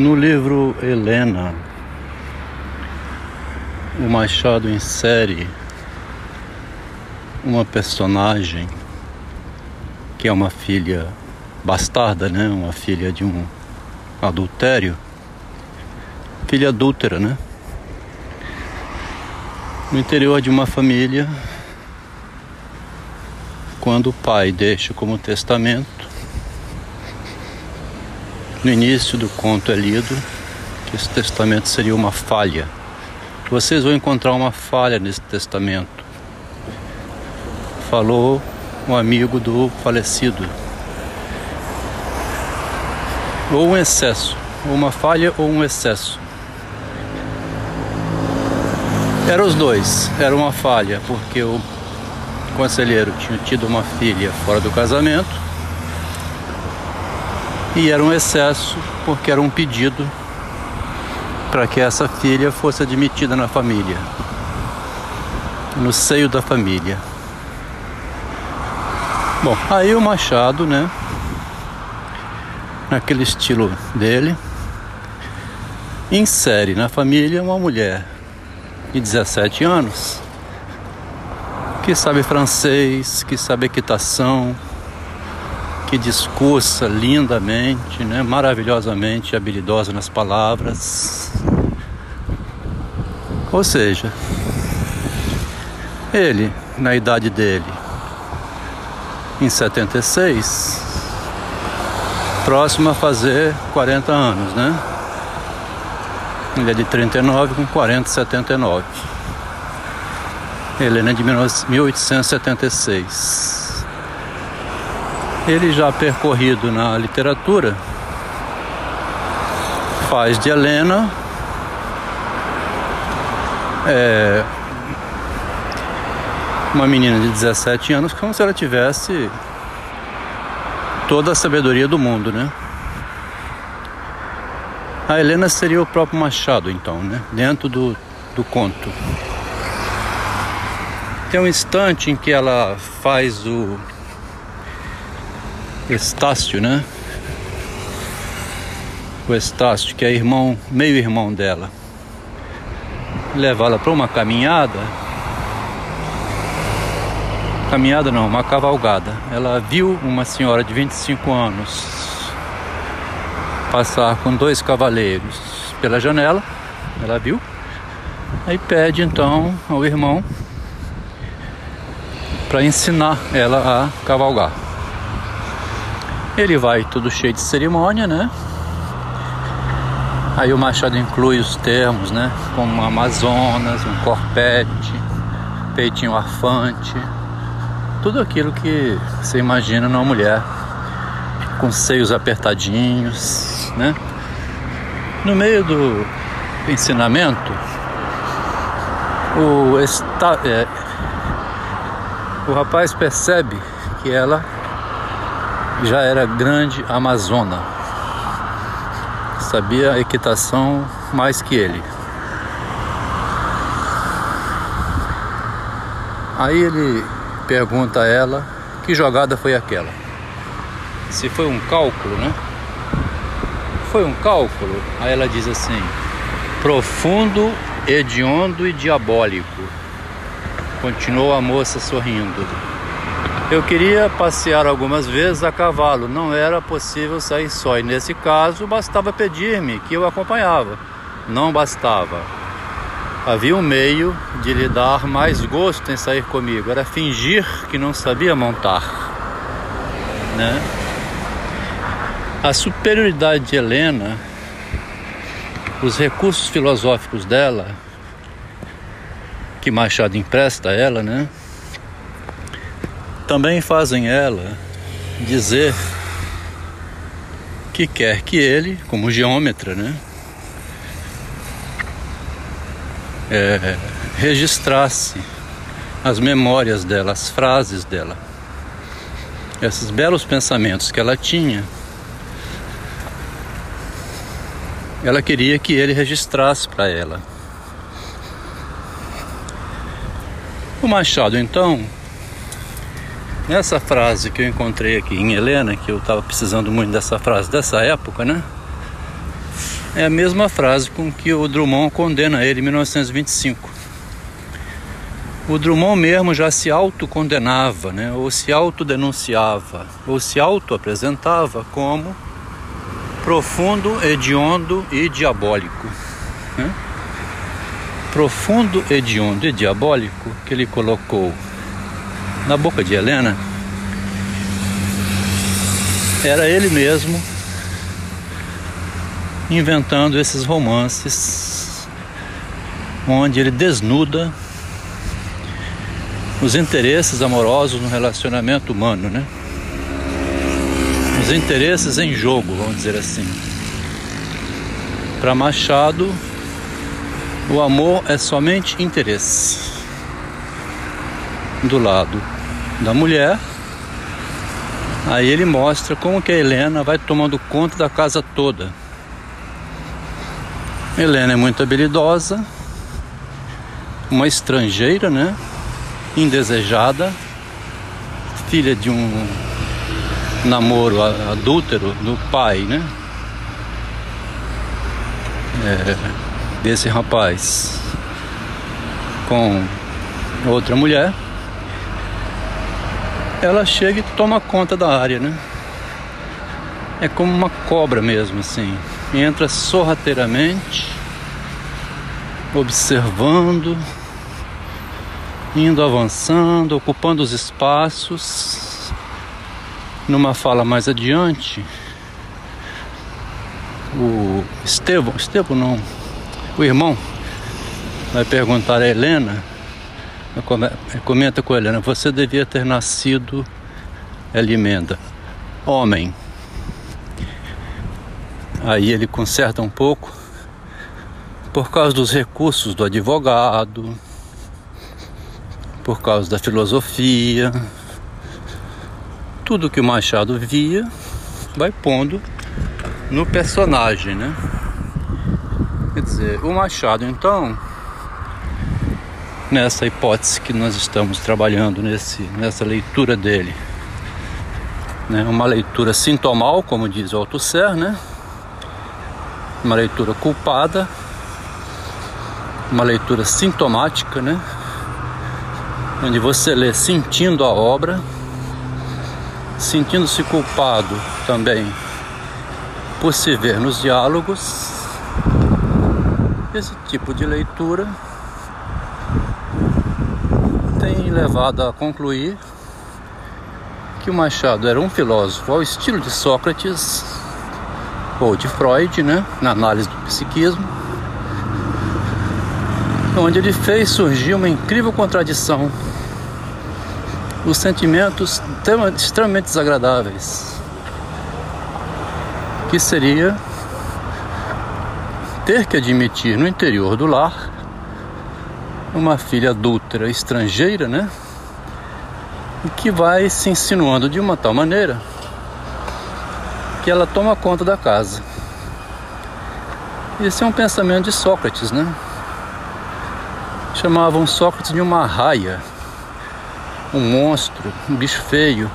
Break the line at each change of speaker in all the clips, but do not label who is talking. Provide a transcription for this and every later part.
No livro Helena, o Machado insere uma personagem que é uma filha bastarda, né? Uma filha de um adultério, filha adúltera, né? No interior de uma família, quando o pai deixa como testamento no início do conto é lido que esse testamento seria uma falha. Vocês vão encontrar uma falha nesse testamento. Falou um amigo do falecido. Ou um excesso, ou uma falha ou um excesso. Eram os dois, era uma falha, porque o conselheiro tinha tido uma filha fora do casamento e era um excesso porque era um pedido para que essa filha fosse admitida na família, no seio da família. Bom, aí o Machado, né, naquele estilo dele, insere na família uma mulher de 17 anos que sabe francês, que sabe equitação, que discursa lindamente, né, maravilhosamente habilidosa nas palavras. Ou seja, ele, na idade dele, em 76, próximo a fazer 40 anos, né? Ele é de 39 com 40, 79. Helena é de 1876 ele já percorrido na literatura, faz de Helena é, uma menina de 17 anos como se ela tivesse toda a sabedoria do mundo, né? A Helena seria o próprio Machado, então, né? Dentro do, do conto. Tem um instante em que ela faz o Estácio, né? O Estácio, que é irmão, meio irmão dela. Leva ela para uma caminhada. Caminhada não, uma cavalgada. Ela viu uma senhora de 25 anos passar com dois cavaleiros pela janela. Ela viu. Aí pede então ao irmão para ensinar ela a cavalgar. Ele vai tudo cheio de cerimônia, né? Aí o Machado inclui os termos, né? Como Amazonas, um corpete, peitinho arfante, tudo aquilo que você imagina numa mulher com seios apertadinhos, né? No meio do ensinamento, o, esta, é, o rapaz percebe que ela já era grande amazona. Sabia equitação mais que ele. Aí ele pergunta a ela que jogada foi aquela. Se foi um cálculo, né? Foi um cálculo. Aí ela diz assim: profundo, hediondo e diabólico. Continuou a moça sorrindo. Eu queria passear algumas vezes a cavalo, não era possível sair só, e nesse caso bastava pedir-me que eu acompanhava. Não bastava. Havia um meio de lhe dar mais gosto em sair comigo, era fingir que não sabia montar. Né? A superioridade de Helena, os recursos filosóficos dela, que Machado empresta a ela, né? Também fazem ela dizer que quer que ele, como geômetra, né, é, registrasse as memórias dela, as frases dela, esses belos pensamentos que ela tinha. Ela queria que ele registrasse para ela. O Machado, então, Nessa frase que eu encontrei aqui em Helena, que eu estava precisando muito dessa frase dessa época, né? é a mesma frase com que o Drummond condena ele em 1925. O Drummond mesmo já se autocondenava, né? ou se autodenunciava, ou se auto-apresentava como profundo, hediondo e diabólico. Né? Profundo, hediondo e diabólico que ele colocou na boca de Helena era ele mesmo inventando esses romances onde ele desnuda os interesses amorosos no relacionamento humano, né? Os interesses em jogo, vamos dizer assim. Para Machado, o amor é somente interesse. Do lado da mulher, aí ele mostra como que a Helena vai tomando conta da casa toda Helena é muito habilidosa, uma estrangeira, né? Indesejada, filha de um namoro adúltero do pai, né? É, desse rapaz com outra mulher. Ela chega e toma conta da área, né? É como uma cobra mesmo, assim entra sorrateiramente, observando, indo avançando, ocupando os espaços. Numa fala mais adiante, o Estevão, Estevão não, o irmão vai perguntar a Helena, comenta com Helena, você devia ter nascido, ela emenda, homem. Aí ele conserta um pouco por causa dos recursos do advogado, por causa da filosofia, tudo que o Machado via vai pondo no personagem, né? Quer dizer, o Machado então, nessa hipótese que nós estamos trabalhando nesse, nessa leitura dele, né? uma leitura sintomal, como diz o Althusser, né? uma leitura culpada, uma leitura sintomática, né? Onde você lê sentindo a obra, sentindo-se culpado também por se ver nos diálogos. Esse tipo de leitura tem levado a concluir que o Machado era um filósofo ao estilo de Sócrates ou de Freud, né, na análise do psiquismo, onde ele fez surgir uma incrível contradição, os sentimentos extremamente desagradáveis, que seria ter que admitir no interior do lar uma filha adúltera estrangeira, né? E que vai se insinuando de uma tal maneira que ela toma conta da casa. Esse é um pensamento de Sócrates, né? Chamavam Sócrates de uma raia, um monstro, um bicho feio.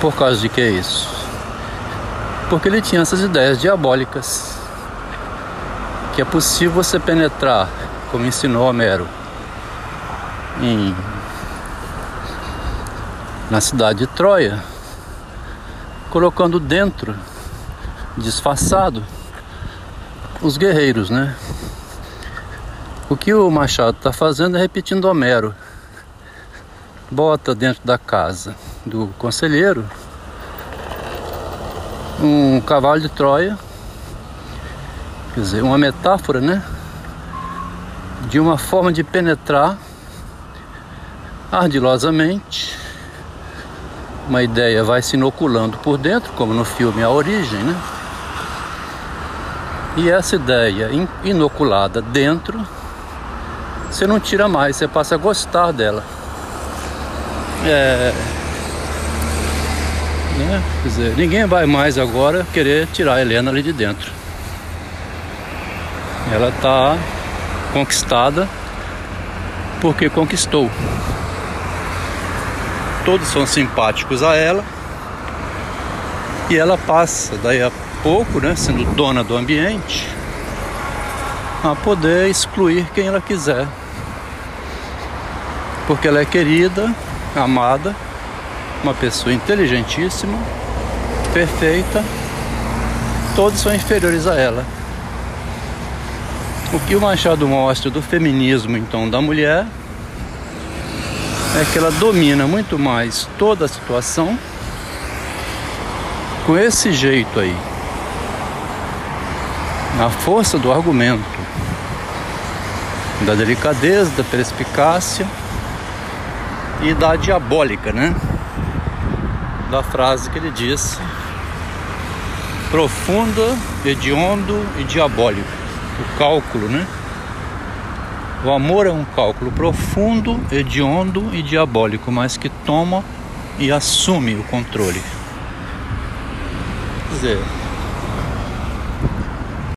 Por causa de que é isso? Porque ele tinha essas ideias diabólicas. Que é possível você penetrar, como ensinou Homero, em, na cidade de Troia, colocando dentro, disfarçado, os guerreiros, né? O que o Machado está fazendo é repetindo Homero. Bota dentro da casa do conselheiro um cavalo de Troia, quer dizer, uma metáfora, né? De uma forma de penetrar ardilosamente uma ideia vai se inoculando por dentro, como no filme A Origem, né? E essa ideia inoculada dentro, você não tira mais, você passa a gostar dela. É, né? Quer dizer, ninguém vai mais agora querer tirar a Helena ali de dentro. Ela está conquistada porque conquistou todos são simpáticos a ela e ela passa daí a pouco, né, sendo dona do ambiente, a poder excluir quem ela quiser. Porque ela é querida, amada, uma pessoa inteligentíssima, perfeita, todos são inferiores a ela. O que o Machado mostra do feminismo, então, da mulher é que ela domina muito mais toda a situação com esse jeito aí, na força do argumento, da delicadeza, da perspicácia e da diabólica, né? Da frase que ele disse: profunda, hediondo e diabólico. O cálculo, né? O amor é um cálculo profundo, hediondo e diabólico, mas que toma e assume o controle. Quer dizer,